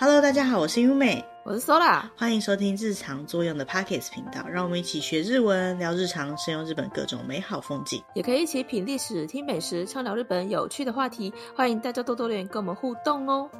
Hello，大家好，我是优美，我是 Sola，欢迎收听日常作用的 Podcast 频道，让我们一起学日文，聊日常，深游日本各种美好风景，也可以一起品历史、听美食，畅聊日本有趣的话题。欢迎大家多多留言跟我们互动哦。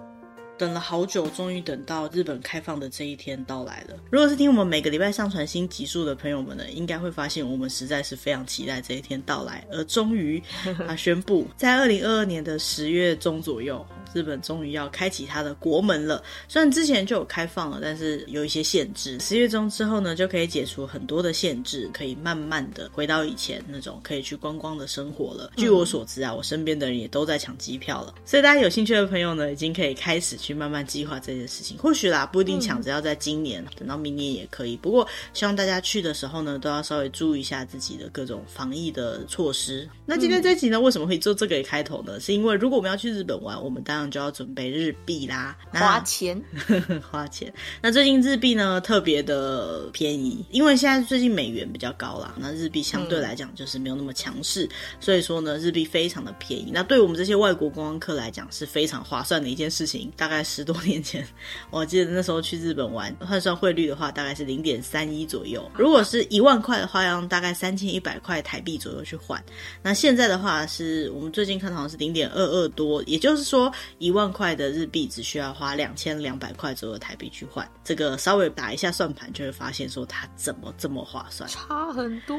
等了好久，终于等到日本开放的这一天到来了。如果是听我们每个礼拜上传新集数的朋友们呢，应该会发现我们实在是非常期待这一天到来。而终于，他宣布在二零二二年的十月中左右。日本终于要开启它的国门了，虽然之前就有开放了，但是有一些限制。十月中之后呢，就可以解除很多的限制，可以慢慢的回到以前那种可以去观光的生活了。据我所知啊，我身边的人也都在抢机票了，所以大家有兴趣的朋友呢，已经可以开始去慢慢计划这件事情。或许啦，不一定抢着要在今年，等到明年也可以。不过希望大家去的时候呢，都要稍微注意一下自己的各种防疫的措施。那今天这集呢，为什么会做这个开头呢？是因为如果我们要去日本玩，我们当就要准备日币啦，花钱，花钱。那最近日币呢，特别的便宜，因为现在最近美元比较高啦，那日币相对来讲就是没有那么强势，嗯，所以说呢，日币非常的便宜。那对我们这些外国观光客来讲是非常划算的一件事情。大概十多年前，我记得那时候去日本玩，换算汇率的话，大概是零点三一左右。如果是一万块的话，要用大概三千一百块台币左右去换。那现在的话，是我们最近看好像是零点二二多，也就是说一万。块的日币只需要花两千两百块左右台币去换，这个稍微打一下算盘就会发现说它怎么这么划算，差很多。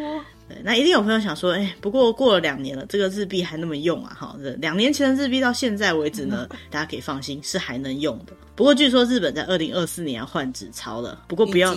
对，那一定有朋友想说，哎，不过过了两年了，这个日币还那么用啊？哈，两年前的日币到现在为止呢，大家可以放心是还能用的。不过据说日本在二零二四年要换纸钞了，不过不要，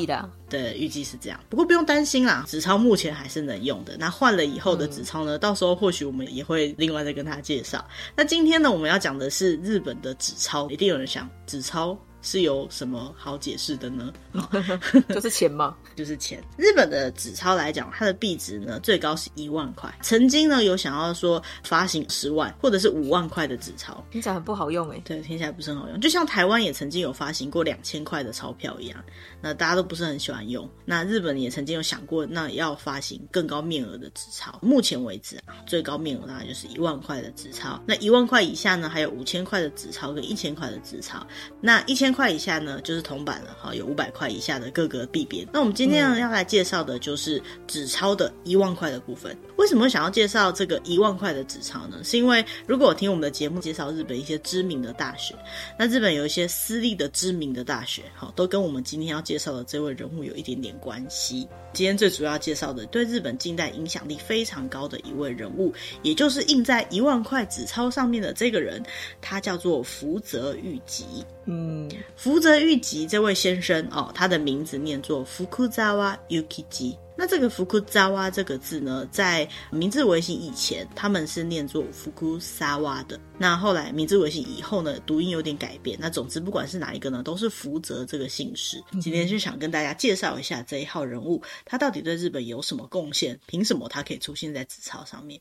对，预计是这样。不过不用担心啦，纸钞目前还是能用的。那换了以后的纸钞呢？到时候或许我们也会另外再跟大家介绍。那今天呢，我们要讲的是日本的纸钞，一定有人想纸钞。是有什么好解释的呢？就是钱吗？就是钱。日本的纸钞来讲，它的币值呢，最高是一万块。曾经呢有想要说发行十万或者是五万块的纸钞，听起来很不好用哎。对，听起来不是很好用。就像台湾也曾经有发行过两千块的钞票一样，那大家都不是很喜欢用。那日本也曾经有想过，那要发行更高面额的纸钞。目前为止啊，最高面额大概就是一万块的纸钞。那一万块以下呢，还有五千块的纸钞跟一千块的纸钞。那一千块以下呢，就是铜板了哈，有五百块以下的各个币别。那我们今天呢要来介绍的就是纸钞的一万块的部分。为什么想要介绍这个一万块的纸钞呢？是因为如果我听我们的节目介绍日本一些知名的大学，那日本有一些私立的知名的大学，好，都跟我们今天要介绍的这位人物有一点点关系。今天最主要介绍的对日本近代影响力非常高的一位人物，也就是印在一万块纸钞上面的这个人，他叫做福泽谕吉。嗯，福泽谕吉这位先生哦，他的名字念作福泽諭吉。那这个福泽瓦这个字呢，在明治维新以前，他们是念作福库萨瓦的。那后来明治维新以后呢，读音有点改变。那总之不管是哪一个呢，都是福泽这个姓氏。今天就想跟大家介绍一下这一号人物，他到底对日本有什么贡献？凭什么他可以出现在纸钞上面？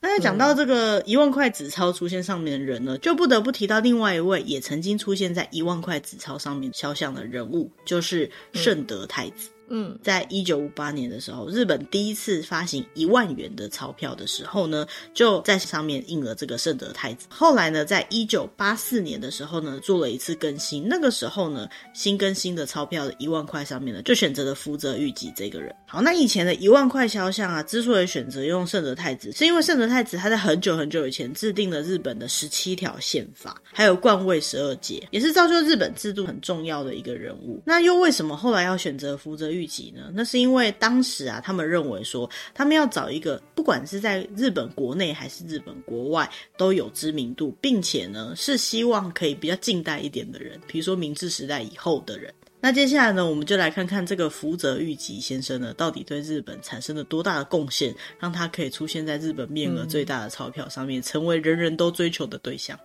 那讲到这个一万块纸钞出现上面的人呢，就不得不提到另外一位也曾经出现在一万块纸钞上面肖像的人物，就是圣德太子。嗯，在一九五八年的时候，日本第一次发行一万元的钞票的时候呢，就在上面印了这个圣德太子。后来呢，在一九八四年的时候呢，做了一次更新。那个时候呢，新更新的钞票的一万块上面呢，就选择了福泽谕吉这个人。好，那以前的一万块肖像啊，之所以选择用圣德太子，是因为圣德太子他在很久很久以前制定了日本的十七条宪法，还有冠位十二节，也是造就日本制度很重要的一个人物。那又为什么后来要选择福泽聚集呢？那是因为当时啊，他们认为说，他们要找一个不管是在日本国内还是日本国外都有知名度，并且呢是希望可以比较近代一点的人，比如说明治时代以后的人。那接下来呢，我们就来看看这个福泽谕吉先生呢，到底对日本产生了多大的贡献，让他可以出现在日本面额最大的钞票上面，成为人人都追求的对象。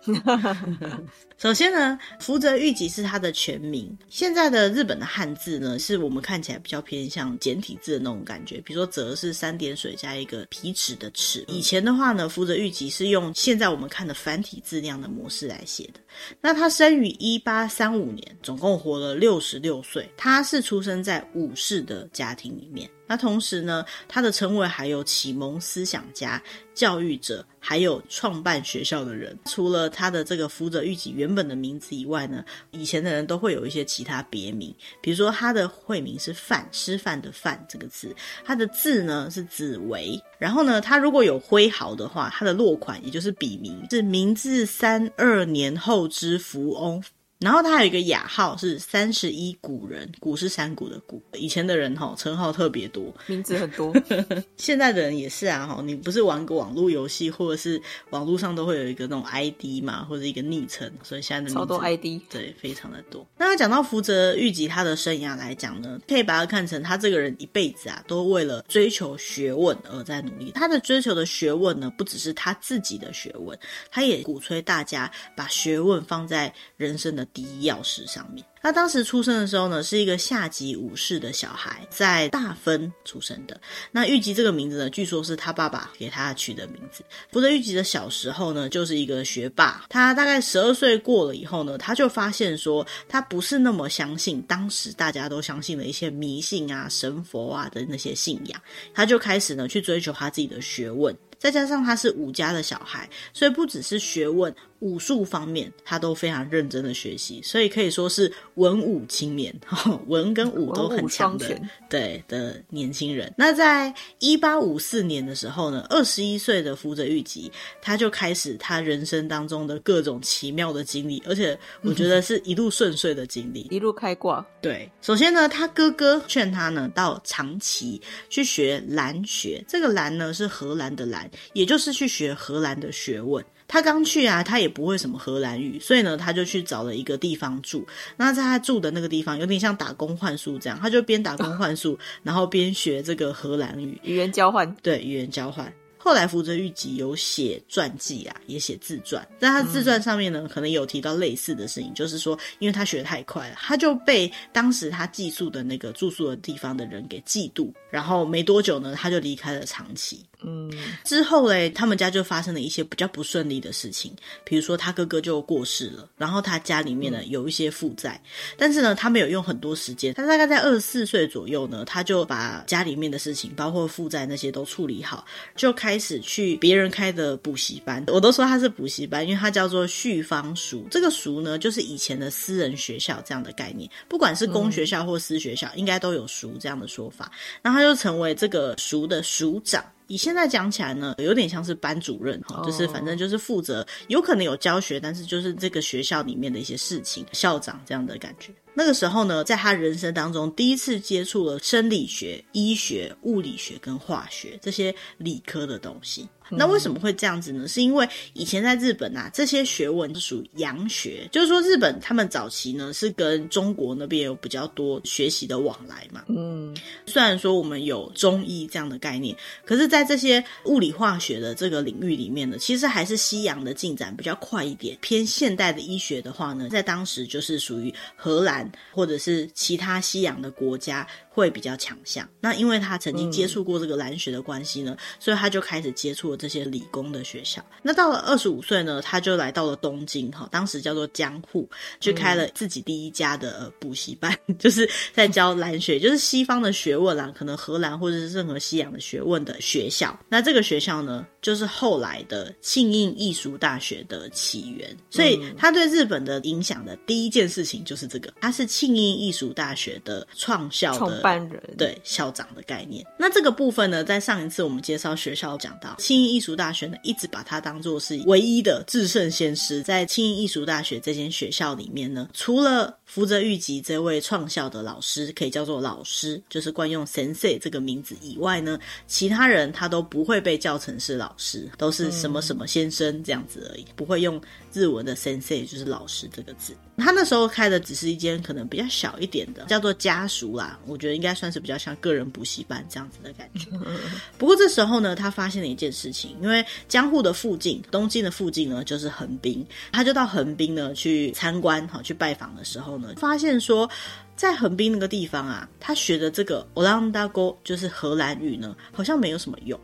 首先呢，福泽谕吉是他的全名。现在的日本的汉字呢，是我们看起来比较偏向简体字的那种感觉，比如说“泽”是三点水加一个皮尺的“尺”。以前的话呢，福泽谕吉是用现在我们看的繁体字那样的模式来写的。那他生于一八三五年，总共活了六十。六岁，他是出生在武士的家庭里面。那同时呢，他的称谓还有启蒙思想家、教育者，还有创办学校的人。除了他的这个福泽諭吉原本的名字以外呢，以前的人都会有一些其他别名，比如说他的会名是范，吃饭的饭这个字，他的字呢是子维。然后呢，他如果有挥毫的话，他的落款也就是笔名是明治三二年后之福翁。然后他还有一个雅号是三十一古人，古是山谷的谷。以前的人哈称号特别多，名字很多。现在的人也是啊哈，你不是玩个网络游戏，或者是网络上都会有一个那种 ID 嘛，或者一个昵称，所以现在的名字超多 ID，对，非常的多。那他讲到福泽谕吉他的生涯来讲呢，可以把他看成他这个人一辈子啊，都为了追求学问而在努力。他的追求的学问呢，不只是他自己的学问，他也鼓吹大家把学问放在人生的第一钥匙上面。他当时出生的时候呢，是一个下级武士的小孩，在大分出生的。那玉吉这个名字呢，据说是他爸爸给他取的名字。福泽玉吉的小时候呢，就是一个学霸。他大概十二岁过了以后呢，他就发现说，他不是那么相信当时大家都相信的一些迷信啊、神佛啊的那些信仰。他就开始呢，去追求他自己的学问。再加上他是武家的小孩，所以不只是学问、武术方面，他都非常认真的学习，所以可以说是文武青年，文跟武都很强的，对的年轻人。那在一八五四年的时候呢，二十一岁的福泽谕吉，他就开始他人生当中的各种奇妙的经历，而且我觉得是一路顺遂的经历，一路开挂。对，首先呢，他哥哥劝他呢到长崎去学兰学，这个兰呢是荷兰的兰。也就是去学荷兰的学问。他刚去啊，他也不会什么荷兰语，所以呢，他就去找了一个地方住。那在他住的那个地方，有点像打工换宿这样，他就边打工换宿，然后边学这个荷兰语，语言交换。对，语言交换。后来福泽諭吉有写传记啊，也写自传，在他自传上面呢，可能有提到类似的事情，就是说，因为他学得太快了，他就被当时他寄宿的那个住宿的地方的人给嫉妒，然后没多久呢，他就离开了长崎。嗯，之后嘞，他们家就发生了一些比较不顺利的事情，比如说他哥哥就过世了，然后他家里面呢有一些负债，但是呢，他没有用很多时间，他大概在二十四岁左右呢，他就把家里面的事情，包括负债那些都处理好，就开始去别人开的补习班，我都说他是补习班，因为他叫做旭方塾，这个塾呢就是以前的私人学校这样的概念，不管是公学校或私学校，应该都有塾这样的说法，然后他就成为这个塾的塾长。以现在讲起来呢，有点像是班主任哈，就是反正就是负责，有可能有教学，但是就是这个学校里面的一些事情，校长这样的感觉。那个时候呢，在他人生当中第一次接触了生理学、医学、物理学跟化学这些理科的东西。那为什么会这样子呢？是因为以前在日本啊，这些学问是属于洋学，就是说日本他们早期呢是跟中国那边有比较多学习的往来嘛。嗯，虽然说我们有中医这样的概念，可是，在这些物理化学的这个领域里面呢，其实还是西洋的进展比较快一点。偏现代的医学的话呢，在当时就是属于荷兰或者是其他西洋的国家。会比较强项。那因为他曾经接触过这个蓝学的关系呢，嗯、所以他就开始接触了这些理工的学校。那到了二十五岁呢，他就来到了东京，哈，当时叫做江户，去开了自己第一家的、呃、补习班，就是在教蓝学，就是西方的学问啦，可能荷兰或者是任何西洋的学问的学校。那这个学校呢，就是后来的庆应艺术大学的起源。所以他对日本的影响的第一件事情就是这个，他是庆应艺术大学的创校的。班人对校长的概念，那这个部分呢，在上一次我们介绍学校讲到，庆艺术大学呢，一直把它当做是唯一的至圣先师。在清音艺术大学这间学校里面呢，除了福泽諭吉这位创校的老师可以叫做老师，就是惯用 sensei 这个名字以外呢，其他人他都不会被叫成是老师，都是什么什么先生这样子而已，不会用日文的 sensei 就是老师这个字。他那时候开的只是一间可能比较小一点的，叫做家塾啦，我觉得。应该算是比较像个人补习班这样子的感觉。不过这时候呢，他发现了一件事情，因为江户的附近，东京的附近呢，就是横滨，他就到横滨呢去参观，好去拜访的时候呢，发现说，在横滨那个地方啊，他学的这个オランダ语就是荷兰语呢，好像没有什么用。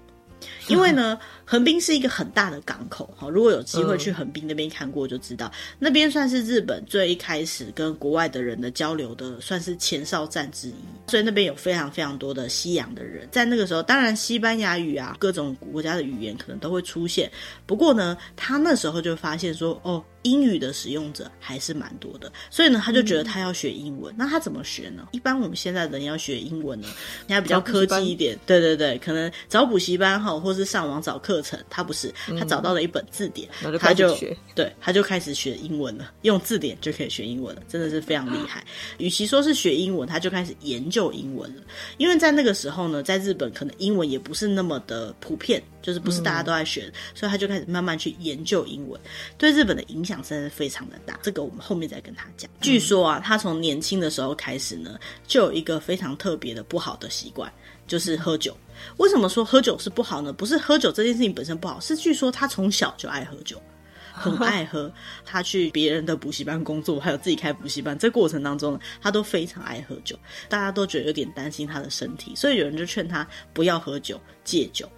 因为呢， 横滨是一个很大的港口哈。如果有机会去横滨那边看过，就知道、嗯、那边算是日本最一开始跟国外的人的交流的，算是前哨站之一。所以那边有非常非常多的西洋的人，在那个时候，当然西班牙语啊，各种国家的语言可能都会出现。不过呢，他那时候就发现说，哦。英语的使用者还是蛮多的，所以呢，他就觉得他要学英文。嗯、那他怎么学呢？一般我们现在人要学英文呢，你还比较科技一点，对对对，可能找补习班哈，或是上网找课程。他不是，他找到了一本字典，嗯、他就对，他就开始学英文了，用字典就可以学英文了，真的是非常厉害。与其说是学英文，他就开始研究英文了，因为在那个时候呢，在日本可能英文也不是那么的普遍。就是不是大家都在学，嗯，所以他就开始慢慢去研究英文，对日本的影响真的是非常的大。这个我们后面再跟他讲。据说啊，他从年轻的时候开始呢，就有一个非常特别的不好的习惯，就是喝酒。为什么说喝酒是不好呢？不是喝酒这件事情本身不好，是据说他从小就爱喝酒，很爱喝。他去别人的补习班工作，还有自己开补习班，这过程当中呢，他都非常爱喝酒。大家都觉得有点担心他的身体，所以有人就劝他不要喝酒，戒酒。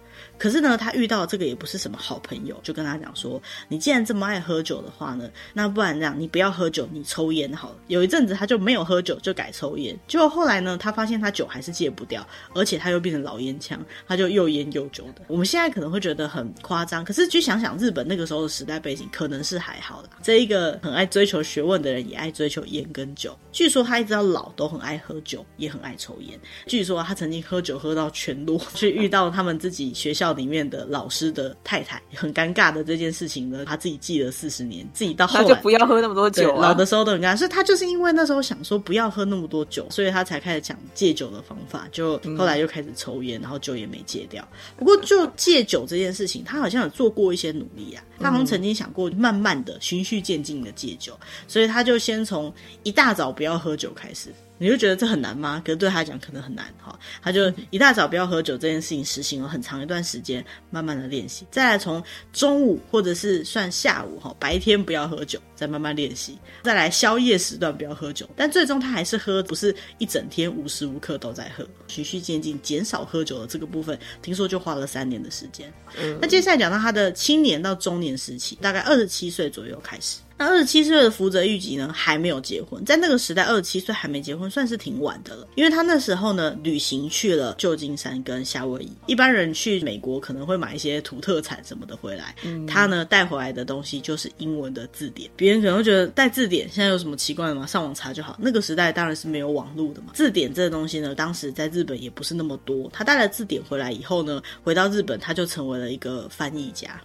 可是呢，他遇到这个也不是什么好朋友，就跟他讲说：“你既然这么爱喝酒的话呢，那不然这样，你不要喝酒，你抽烟好了。”有一阵子他就没有喝酒，就改抽烟。结果后来呢，他发现他酒还是戒不掉，而且他又变成老烟枪，他就又烟又酒的。我们现在可能会觉得很夸张，可是去想想日本那个时候的时代背景，可能是还好的。这一个很爱追求学问的人，也爱追求烟跟酒。据说他一直到老都很爱喝酒，也很爱抽烟。据说他曾经喝酒喝到全裸，去遇到他们自己学校里面的老师的太太，很尴尬的这件事情呢，他自己记了四十年，自己到后来就不要喝那么多酒啊，老的时候都很尴尬，所以他就是因为那时候想说不要喝那么多酒，所以他才开始讲戒酒的方法，就后来又开始抽烟，然后酒也没戒掉。不过就戒酒这件事情，他好像有做过一些努力啊，他好像曾经想过慢慢的循序渐进的戒酒，所以他就先从一大早不要喝酒开始。你就觉得这很难吗？可是对他来讲可能很难哈。他就一大早不要喝酒这件事情实行了很长一段时间，慢慢的练习。再来从中午或者是算下午哈，白天不要喝酒，再慢慢练习。再来宵夜时段不要喝酒，但最终他还是喝，不是一整天无时无刻都在喝，循序渐进减少喝酒的这个部分，听说就花了三年的时间。嗯。那接下来讲到他的青年到中年时期，大概二十七岁左右开始。那二十七岁的福泽谕吉呢，还没有结婚，在那个时代，二十七岁还没结婚算是挺晚的了。因为他那时候呢，旅行去了旧金山跟夏威夷。一般人去美国可能会买一些土特产什么的回来，嗯、他呢带回来的东西就是英文的字典。别人可能会觉得带字典现在有什么奇怪的吗？上网查就好。那个时代当然是没有网络的嘛。字典这个东西呢，当时在日本也不是那么多。他带了字典回来以后呢，回到日本他就成为了一个翻译家。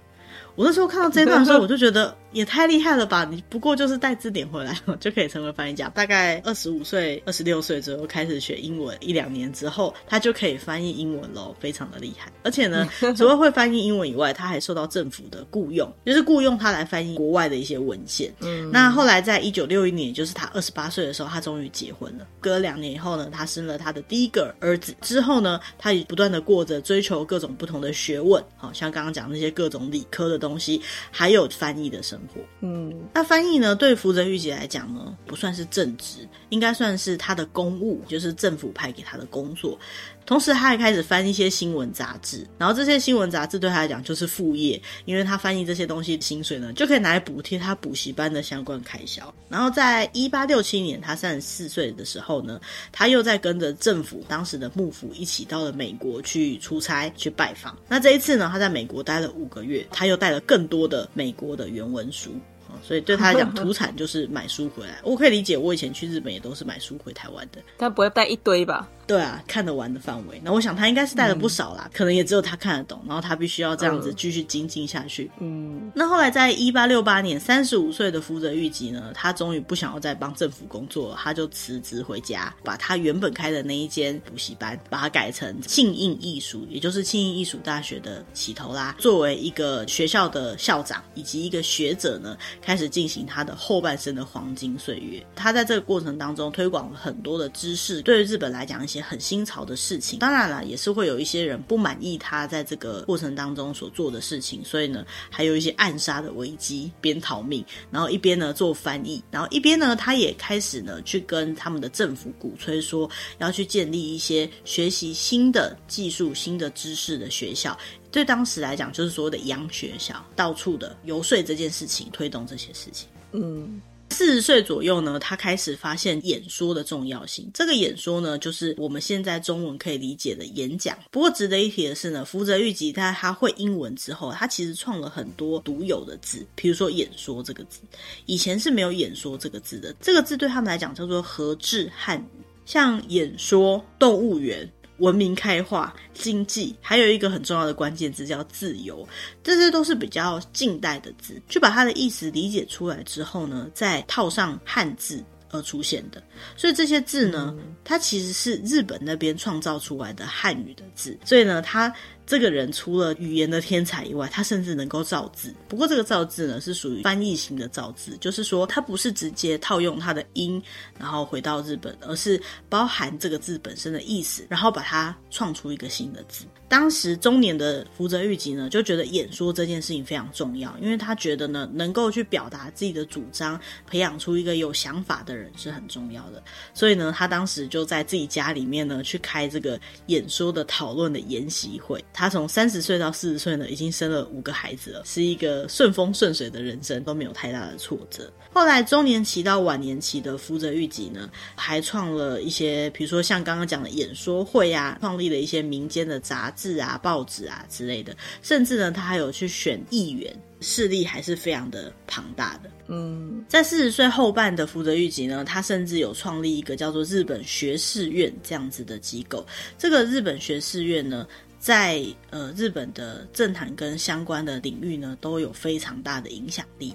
我那时候看到这段的时候，我就觉得也太厉害了吧！你不过就是带字典回来就可以成为翻译家。大概二十五岁、二十六岁左右开始学英文，一两年之后，他就可以翻译英文喽，非常的厉害。而且呢，除了会翻译英文以外，他还受到政府的雇佣，就是雇佣他来翻译国外的一些文献。嗯，那后来在一九六一年，就是他二十八岁的时候，他终于结婚了。隔了两年以后呢，他生了他的第一个儿子。之后呢，他也不断的过着追求各种不同的学问，好像刚刚讲那些各种理科的东西，还有翻译的生活。嗯，那翻译呢，对福泽谕吉来讲呢，不算是正职，应该算是他的公务，就是政府派给他的工作。同时，他还开始翻一些新闻杂志，然后这些新闻杂志对他来讲就是副业，因为他翻译这些东西薪水呢，就可以拿来补贴他补习班的相关开销。然后，在一八六七年，他三十四岁的时候呢，他又在跟着政府当时的幕府一起到了美国去出差去拜访。那这一次呢，他在美国待了五个月，他又带了更多的美国的原文书。所以对他来讲，土产就是买书回来。我可以理解，我以前去日本也都是买书回台湾的。他不会带一堆吧？对啊，看得完的范围。那我想他应该是带了不少啦，嗯，可能也只有他看得懂。然后他必须要这样子继续精进下去。嗯。那后来在一八六八年，三十五岁的福泽谕吉呢，他终于不想要再帮政府工作了，他就辞职回家，把他原本开的那一间补习班，把它改成庆应艺术，也就是庆应艺术大学的起头啦。作为一个学校的校长以及一个学者呢，开始进行他的后半生的黄金岁月。他在这个过程当中推广了很多的知识，对于日本来讲一些很新潮的事情。当然了，也是会有一些人不满意他在这个过程当中所做的事情，所以呢，还有一些暗杀的危机，边逃命，然后一边呢做翻译，然后一边呢他也开始呢去跟他们的政府鼓吹说要去建立一些学习新的技术、新的知识的学校。对当时来讲就是所谓的洋学校，到处的游说这件事情，推动这些事情。嗯。四十岁左右呢，他开始发现演说的重要性。这个演说呢，就是我们现在中文可以理解的演讲。不过值得一提的是呢，福泽谕吉在他会英文之后，他其实创了很多独有的字，比如说“演说”这个字，以前是没有“演说”这个字的。这个字对他们来讲叫做和制汉语，像演说、动物园。文明开化、经济，还有一个很重要的关键字叫自由，这些都是比较近代的字。去把它的意思理解出来之后呢，再套上汉字而出现的。所以这些字呢，它其实是日本那边创造出来的汉语的字。所以呢，它。这个人除了语言的天才以外，他甚至能够造字。不过这个造字呢，是属于翻译型的造字，就是说他不是直接套用他的音，然后回到日本，而是包含这个字本身的意思，然后把它创出一个新的字。当时中年的福泽谕吉呢，就觉得演说这件事情非常重要，因为他觉得呢，能够去表达自己的主张，培养出一个有想法的人是很重要的。所以呢，他当时就在自己家里面呢，去开这个演说的讨论的研习会。他从三十岁到四十岁呢，已经生了五个孩子了，是一个顺风顺水的人生，都没有太大的挫折。后来中年期到晚年期的福泽谕吉呢，还创了一些，比如说像刚刚讲的演说会啊，创立了一些民间的杂志啊、报纸啊之类的，甚至呢，他还有去选议员，势力还是非常的庞大的。嗯，在四十岁后半的福泽谕吉呢，他甚至有创立一个叫做日本学士院这样子的机构。这个日本学士院呢，在呃日本的政坛跟相关的领域呢，都有非常大的影响力。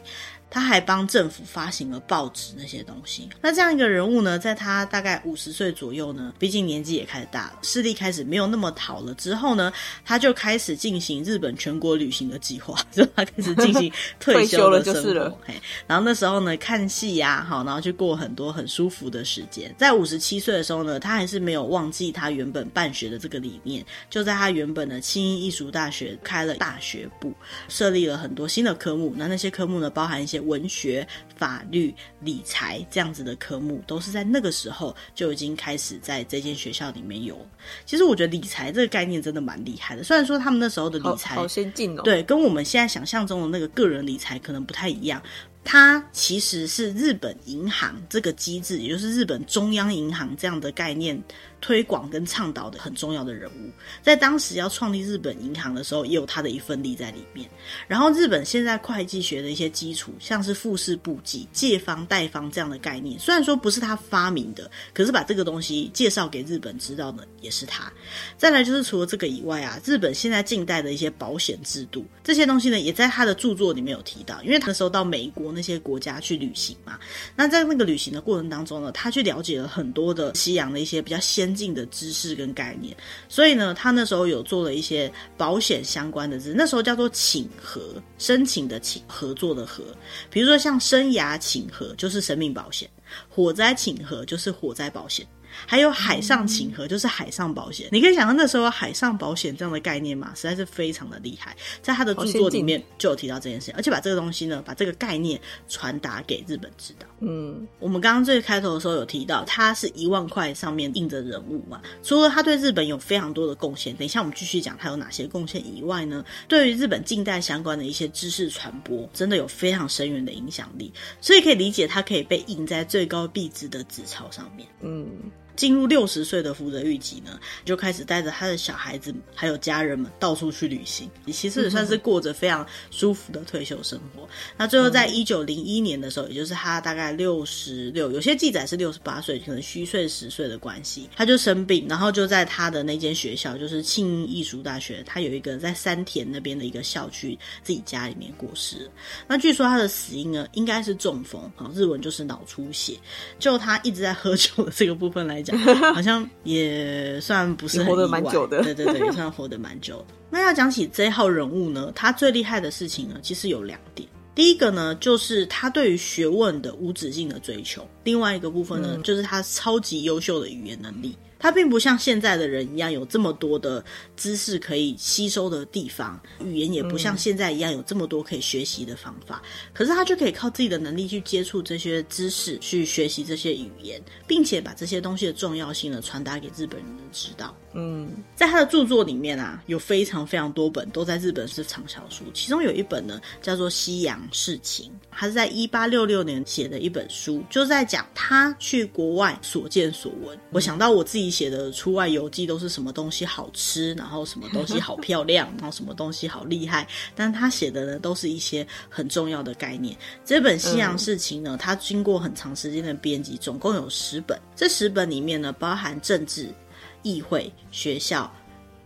他还帮政府发行了报纸那些东西。那这样一个人物呢，在他大概五十岁左右呢，毕竟年纪也开始大了，视力开始没有那么好了之后呢，他就开始进行日本全国旅行的计划，就他开始进行退休的生活。退休了就是了。嘿，然后那时候呢，看戏呀，好，然后去过很多很舒服的时间。在五十七岁的时候呢，他还是没有忘记他原本办学的这个理念，就在他原本的庆应艺术大学开了大学部，设立了很多新的科目。那那些科目呢，包含一些。文学、法律、理财这样子的科目，都是在那个时候就已经开始在这间学校里面有。其实我觉得理财这个概念真的蛮厉害的，虽然说他们那时候的理财好，好先进哦，对，跟我们现在想象中的那个个人理财可能不太一样。它其实是日本银行这个机制，也就是日本中央银行这样的概念。推广跟倡导的很重要的人物，在当时要创立日本银行的时候，也有他的一份力在里面。然后，日本现在会计学的一些基础，像是复式簿记、借方贷方这样的概念，虽然说不是他发明的，可是把这个东西介绍给日本知道的也是他。再来就是除了这个以外啊，日本现在近代的一些保险制度，这些东西呢，也在他的著作里面有提到。因为他那时候到美国那些国家去旅行嘛，那在那个旅行的过程当中呢，他去了解了很多的西洋的一些比较先。进的知识跟概念，所以呢，他那时候有做了一些保险相关的字，那时候叫做请和，申请的请，合作的合，比如说像生涯请和就是生命保险，火灾请和就是火灾保险。还有海上请和，就是海上保险。你可以想到那时候海上保险这样的概念嘛，实在是非常的厉害。在他的著作里面就有提到这件事情，而且把这个东西呢，把这个概念传达给日本知道。嗯，我们刚刚最开头的时候有提到，他是一万块上面印着人物嘛。除了他对日本有非常多的贡献，等一下我们继续讲他有哪些贡献以外呢，对于日本近代相关的一些知识传播，真的有非常深远的影响力。所以可以理解，它可以被印在最高币值的纸钞上面。嗯。进入六十岁的福泽谕吉呢，就开始带着他的小孩子还有家人们到处去旅行，也其实也算是过着非常舒服的退休生活。嗯、那最后在一九零一年的时候，也就是他大概六十六，有些记载是六十八岁，可能虚岁十岁的关系，他就生病，然后就在他的那间学校，就是庆应艺术大学，他有一个在山田那边的一个校区，自己家里面过世。那据说他的死因呢，应该是中风，好，日文就是脑出血。就他一直在喝酒的这个部分来。好像也算不是很活得蛮久的，对对对，也算活得蛮久的。那要讲起这一号人物呢，他最厉害的事情呢，其实有两点。第一个呢，就是他对于学问的无止境的追求；另外一个部分呢，嗯、就是他超级优秀的语言能力。它并不像现在的人一样有这么多的知识可以吸收的地方，语言也不像现在一样有这么多可以学习的方法。可是他就可以靠自己的能力去接触这些知识，去学习这些语言，并且把这些东西的重要性呢传达给日本人知道。嗯，在他的著作里面啊，有非常非常多本都在日本是畅销书，其中有一本呢叫做《西洋事情》，他是在一八六六年写的一本书，就是在讲他去国外所见所闻。我想到我自己写的出外游记都是什么东西好吃，然后什么东西好漂亮，然后什么东西好厉害，但他写的呢都是一些很重要的概念。这本《西洋事情》呢，它经过很长时间的编辑，总共有十本，这十本里面呢包含政治。议会、学校、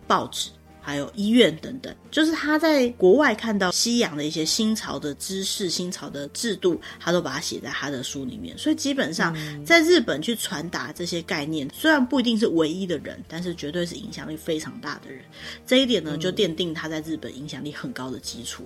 报纸，还有医院等等，就是他在国外看到西洋的一些新潮的知识、新潮的制度，他都把它写在他的书里面。所以基本上，在日本去传达这些概念，虽然不一定是唯一的人，但是绝对是影响力非常大的人。这一点呢，就奠定他在日本影响力很高的基础。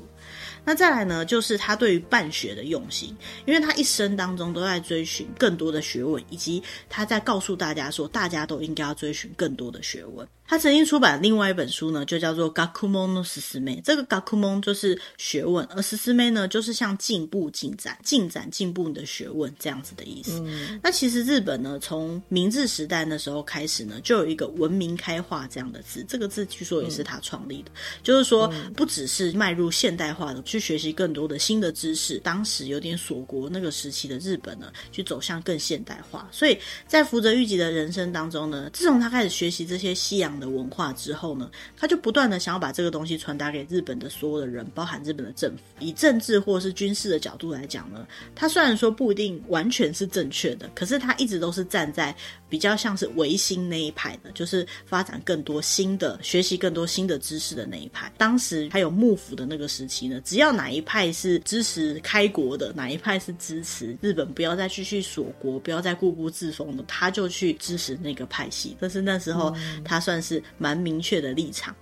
那再来呢，就是他对于办学的用心，因为他一生当中都在追寻更多的学问，以及他在告诉大家说，大家都应该要追寻更多的学问。他曾经出版另外一本书呢，就叫做《学问のすすめ》。这个“学问”就是学问，而“すすめ”呢，就是像进步、进展、进展、进步的学问这样子的意思。嗯、那其实日本呢，从明治时代那时候开始呢，就有一个“文明开化”这样的字。这个字据说也是他创立的，嗯、就是说不只是迈入现代化的，去学习更多的新的知识。当时有点锁国那个时期的日本呢，去走向更现代化。所以在福泽諭吉的人生当中呢，自从他开始学习这些西洋 的文化之后呢，他就不断的想要把这个东西传达给日本的所有的人，包含日本的政府。以政治或是军事的角度来讲呢，他虽然说不一定完全是正确的，可是他一直都是站在比较像是维新那一派的，就是发展更多新的、学习更多新的知识的那一派。当时还有幕府的那个时期呢，只要哪一派是支持开国的，哪一派是支持日本不要再继续锁国、不要再固步自封的，他就去支持那个派系。但是那时候他算是蛮。蛮明确的立场。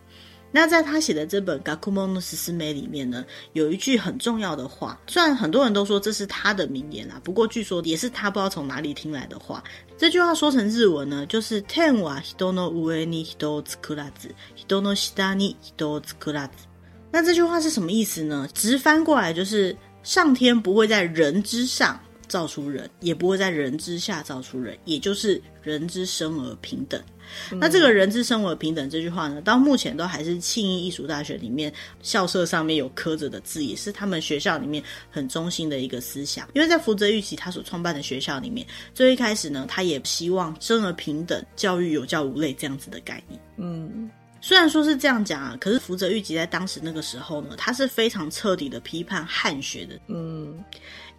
那在他写的这本《学问のすすめ》里面呢，有一句很重要的话，虽然很多人都说这是他的名言啦，不过据说也是他不知道从哪里听来的话。这句话说成日文呢，就是“天は人の上に人を作らず，人の下に人を作らず”。那这句话是什么意思呢？直翻过来就是：上天不会在人之上造出人，也不会在人之下造出人，也就是人之生而平等。 那这个人之生而平等这句话呢，到目前都还是庆应艺术大学里面校舍上面有刻着的字，也是他们学校里面很中心的一个思想。因为在福泽谕吉他所创办的学校里面，最一开始呢，他也希望生而平等，教育有教无类这样子的概念。嗯，虽然说是这样讲啊，可是福泽谕吉在当时那个时候呢，他是非常彻底的批判汉学的。嗯。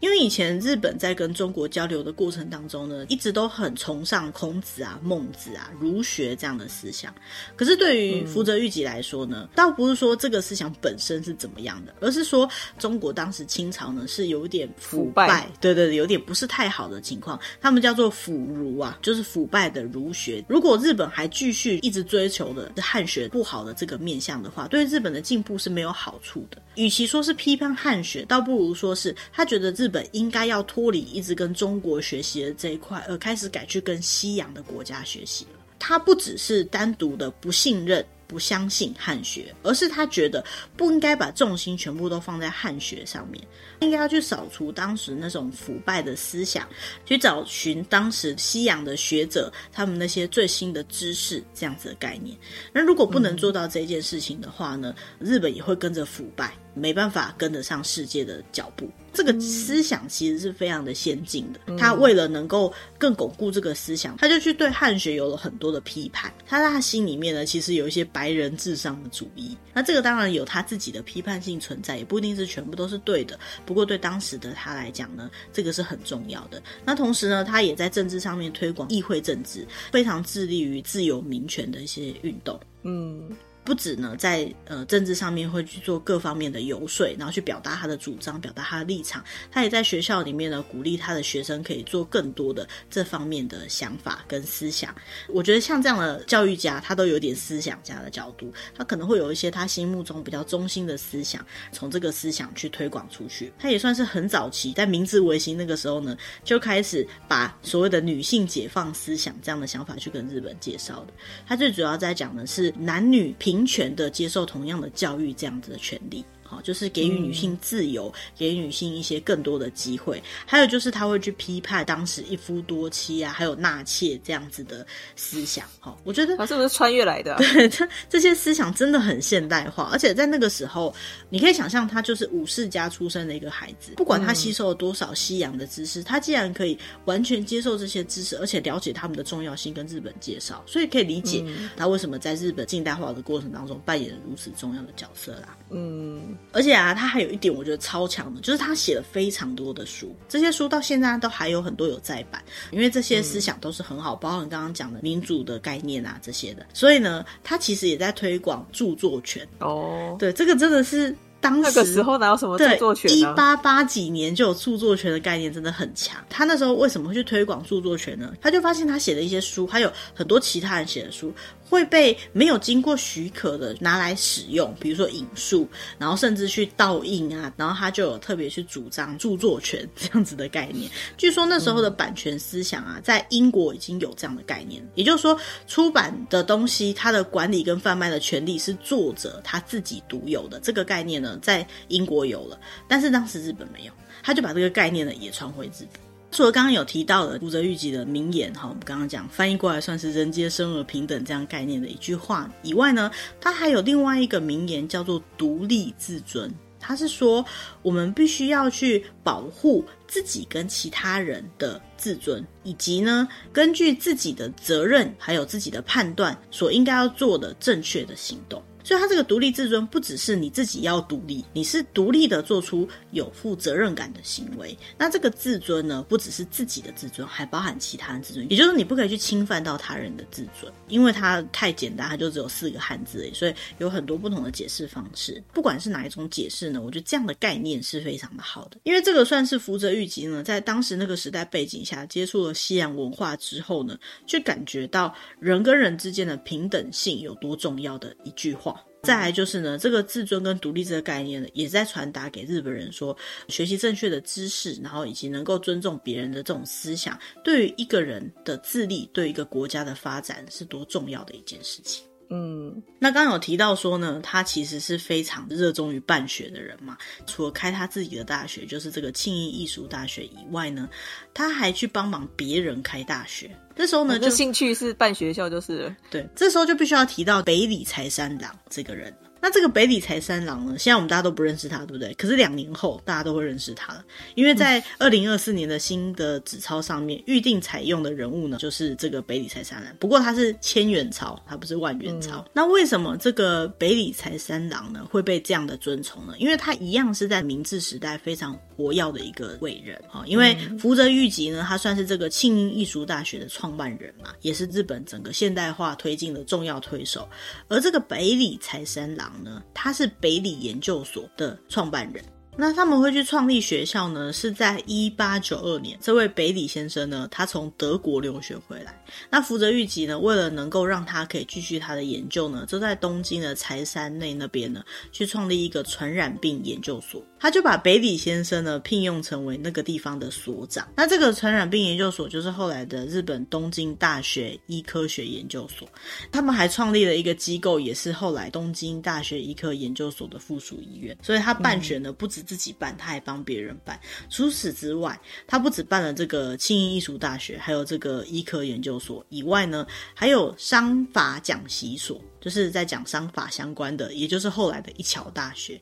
因为以前日本在跟中国交流的过程当中呢，一直都很崇尚孔子啊、孟子啊、儒学这样的思想。可是对于福泽谕吉来说呢，嗯、倒不是说这个思想本身是怎么样的，而是说中国当时清朝呢是有点腐败，腐败对对对，有点不是太好的情况。他们叫做腐儒啊，就是腐败的儒学。如果日本还继续一直追求的是汉学不好的这个面向的话，对日本的进步是没有好处的。与其说是批判汉学，倒不如说是他觉得日本应该要脱离一直跟中国学习的这一块，而开始改去跟西洋的国家学习了。他不只是单独的不信任。不相信汉学，而是他觉得不应该把重心全部都放在汉学上面，应该要去扫除当时那种腐败的思想，去找寻当时西洋的学者他们那些最新的知识这样子的概念。那如果不能做到这件事情的话呢，日本也会跟着腐败，没办法跟得上世界的脚步。这个思想其实是非常的先进的。他为了能够更巩固这个思想，他就去对汉学有了很多的批判。他在他心里面呢，其实有一些白人至上的主义。那这个当然有他自己的批判性存在，也不一定是全部都是对的。不过对当时的他来讲呢，这个是很重要的。那同时呢，他也在政治上面推广议会政治，非常致力于自由民权的一些运动。嗯。不止呢在呃政治上面会去做各方面的游说，然后去表达他的主张，表达他的立场。他也在学校里面呢鼓励他的学生可以做更多的这方面的想法跟思想。我觉得像这样的教育家，他都有点思想家的角度，他可能会有一些他心目中比较中心的思想，从这个思想去推广出去。他也算是很早期在明治维新那个时候呢，就开始把所谓的女性解放思想这样的想法去跟日本介绍的。他最主要在讲的是男女平完全的接受同样的教育这样子的权利。好，就是给予女性自由，嗯、给予女性一些更多的机会。还有就是他会去批判当时一夫多妻啊，还有纳妾这样子的思想。好，我觉得他是不是穿越来的？对，这这些思想真的很现代化，而且在那个时候，你可以想象他就是武士家出身的一个孩子，不管他吸收了多少西洋的知识，嗯、他既然可以完全接受这些知识，而且了解他们的重要性，跟日本介绍，所以可以理解他为什么在日本近代化的过程当中扮演如此重要的角色啦。嗯。而且啊，他还有一点我觉得超强的，就是他写了非常多的书，这些书到现在都还有很多有再版，因为这些思想都是很好，包括你刚刚讲的民主的概念啊这些的。所以呢，他其实也在推广著作权哦。对，这个真的是当时那个时候哪有什么著作权？一八八几年就有著作权的概念，真的很强。他那时候为什么会去推广著作权呢？他就发现他写的一些书，还有很多其他人写的书。会被没有经过许可的拿来使用，比如说引述，然后甚至去盗印啊，然后他就有特别去主张著作权这样子的概念。据说那时候的版权思想啊，在英国已经有这样的概念，也就是说，出版的东西它的管理跟贩卖的权利是作者他自己独有的。这个概念呢，在英国有了，但是当时日本没有，他就把这个概念呢也传回日本。除了刚刚有提到的福泽玉吉的名言，哈，我们刚刚讲翻译过来算是“人皆生而平等”这样概念的一句话以外呢，他还有另外一个名言叫做“独立自尊”。他是说，我们必须要去保护自己跟其他人的自尊，以及呢，根据自己的责任还有自己的判断，所应该要做的正确的行动。所以，他这个独立自尊不只是你自己要独立，你是独立的做出有负责任感的行为。那这个自尊呢，不只是自己的自尊，还包含其他人自尊。也就是你不可以去侵犯到他人的自尊，因为它太简单，它就只有四个汉字。所以有很多不同的解释方式。不管是哪一种解释呢，我觉得这样的概念是非常的好的，因为这个算是福泽谕吉呢，在当时那个时代背景下接触了西洋文化之后呢，去感觉到人跟人之间的平等性有多重要的一句话。再来就是呢，这个自尊跟独立这个概念呢，也在传达给日本人说，学习正确的知识，然后以及能够尊重别人的这种思想，对于一个人的自立，对一个国家的发展是多重要的一件事情。嗯，那刚刚有提到说呢，他其实是非常热衷于办学的人嘛。除了开他自己的大学，就是这个庆应艺术大学以外呢，他还去帮忙别人开大学。这时候呢，就兴趣是办学校，就是了。对，这时候就必须要提到北里财三郎这个人。那这个北里财三郎呢，现在我们大家都不认识他，对不对？可是两年后，大家都会认识他了，因为在二零二四年的新的纸钞上面预定采用的人物呢，就是这个北里财三郎。不过他是千元钞，他不是万元钞。嗯、那为什么这个北里财三郎呢会被这样的尊崇呢？因为他一样是在明治时代非常活跃的一个伟人啊。因为福泽谕吉呢，他算是这个庆应艺术大学的创办人嘛，也是日本整个现代化推进的重要推手。而这个北里财三郎，呢，他是北理研究所的创办人。那他们会去创立学校呢，是在一八九二年。这位北里先生呢，他从德国留学回来。那福泽谕吉呢，为了能够让他可以继续他的研究呢，就在东京的柴山内那边呢，去创立一个传染病研究所。他就把北里先生呢聘用成为那个地方的所长。那这个传染病研究所就是后来的日本东京大学医科学研究所。他们还创立了一个机构，也是后来东京大学医科研究所的附属医院。所以他办学呢，不止自己办，他还帮别人办。除此之外，他不止办了这个庆应艺术大学，还有这个医科研究所以外呢，还有商法讲习所，就是在讲商法相关的，也就是后来的一桥大学。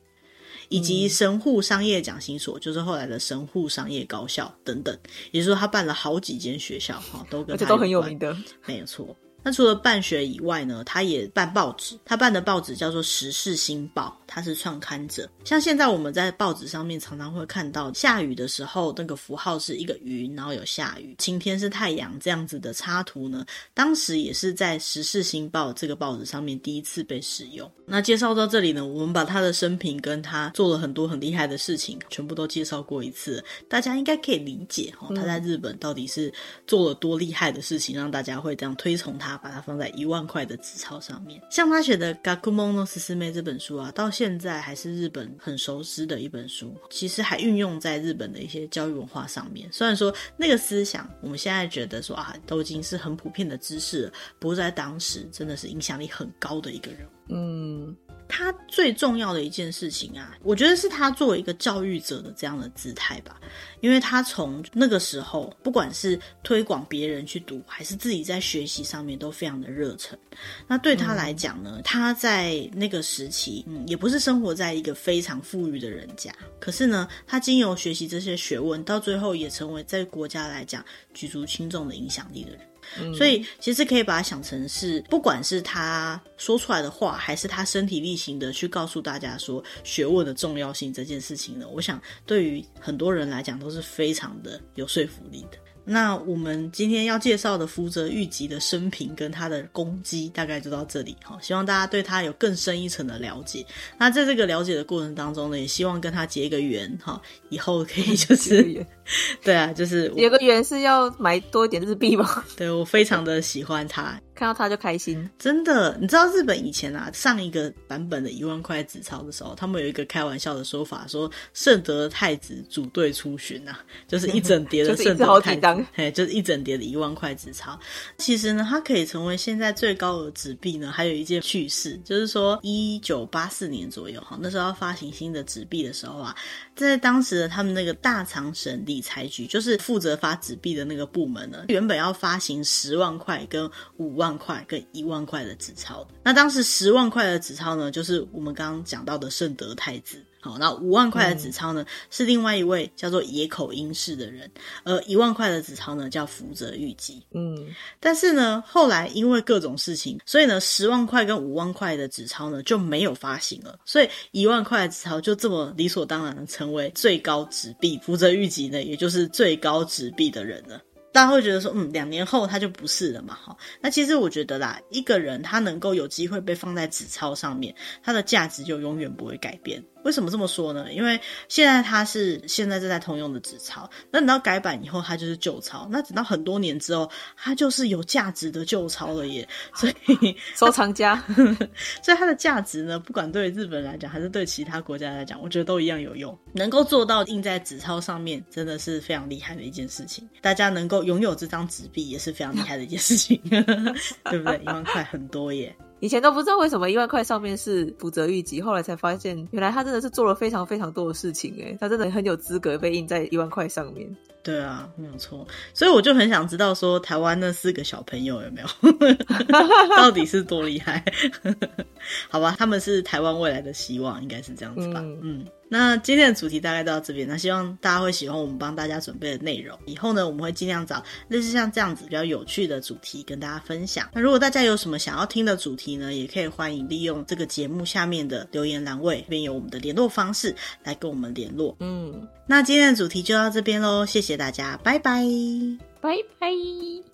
以及神户商业讲习所，就是后来的神户商业高校等等，也就是说他办了好几间学校，哈，都跟他而且都很有名的，没有错。那除了办学以外呢，他也办报纸，他办的报纸叫做《时事新报》，他是创刊者。像现在我们在报纸上面常常会看到下雨的时候，那个符号是一个云，然后有下雨；晴天是太阳这样子的插图呢，当时也是在《时事新报》这个报纸上面第一次被使用。那介绍到这里呢，我们把他的生平跟他做了很多很厉害的事情，全部都介绍过一次，大家应该可以理解哦，他在日本到底是做了多厉害的事情，让大家会这样推崇他，把它放在一万块的纸钞上面。像他写的《Gakumon no Susume》这本书啊，到现在还是日本很熟知的一本书，其实还运用在日本的一些教育文化上面。虽然说那个思想，我们现在觉得说啊，都已经是很普遍的知识了，不过在当时真的是影响力很高的一个人。嗯。他最重要的一件事情啊，我觉得是他作为一个教育者的这样的姿态吧，因为他从那个时候，不管是推广别人去读，还是自己在学习上面，都非常的热忱。那对他来讲呢，他在那个时期，嗯，也不是生活在一个非常富裕的人家，可是呢，他经由学习这些学问，到最后也成为在国家来讲举足轻重的影响力的人。所以其实可以把它想成是，不管是他说出来的话，还是他身体力行的去告诉大家说学问的重要性这件事情呢，我想对于很多人来讲都是非常的有说服力的。那我们今天要介绍的福泽谕吉的生平跟他的功绩大概就到这里哈，希望大家对他有更深一层的了解。那在这个了解的过程当中呢，也希望跟他结一个缘哈，以后可以就是，对啊，就是有个缘是要买多一点日币吗？对，我非常的喜欢它。看到它就开心，真的。你知道日本以前啊，上一个版本的一万块纸钞的时候，他们有一个开玩笑的说法，说圣德太子组队出巡啊，就是一整叠的圣德太子，嘿，就是一整叠的一万块纸钞。其实呢，它可以成为现在最高额纸币呢，还有一件趣事，就是说一九八四年左右哈，那时候要发行新的纸币的时候啊，在当时的他们那个大藏省财局，就是负责发纸币的那个部门呢，原本要发行十万块跟五。万块跟一万块的纸钞，那当时十万块的纸钞呢，就是我们刚刚讲到的圣德太子。好，那五万块的纸钞呢，嗯、是另外一位叫做野口英世的人，而一万块的纸钞呢，叫福泽谕吉。嗯，但是呢，后来因为各种事情，所以呢，十万块跟五万块的纸钞呢就没有发行了，所以一万块的纸钞就这么理所当然的成为最高纸币。福泽谕吉呢，也就是最高纸币的人了。大家会觉得说，嗯，两年后他就不是了嘛，哈。那其实我觉得啦，一个人他能够有机会被放在纸钞上面，他的价值就永远不会改变。为什么这么说呢？因为现在它是现在正在通用的纸钞，那等到改版以后，它就是旧钞。那等到很多年之后，它就是有价值的旧钞了耶。所以 收藏家，所以它的价值呢，不管对日本来讲，还是对其他国家来讲，我觉得都一样有用。能够做到印在纸钞上面，真的是非常厉害的一件事情。大家能够拥有这张纸币，也是非常厉害的一件事情，对不对？一万块很多耶。以前都不知道为什么一万块上面是福泽谕吉，后来才发现原来他真的是做了非常非常多的事情诶，他真的很有资格被印在一万块上面。对啊，没有错。所以我就很想知道说，台湾那四个小朋友有没有 到底是多厉害？好吧，他们是台湾未来的希望，应该是这样子吧。嗯。嗯那今天的主题大概到这边，那希望大家会喜欢我们帮大家准备的内容。以后呢，我们会尽量找类似像这样子比较有趣的主题跟大家分享。那如果大家有什么想要听的主题呢，也可以欢迎利用这个节目下面的留言栏位，这边有我们的联络方式来跟我们联络。嗯，那今天的主题就到这边喽，谢谢大家，拜拜，拜拜。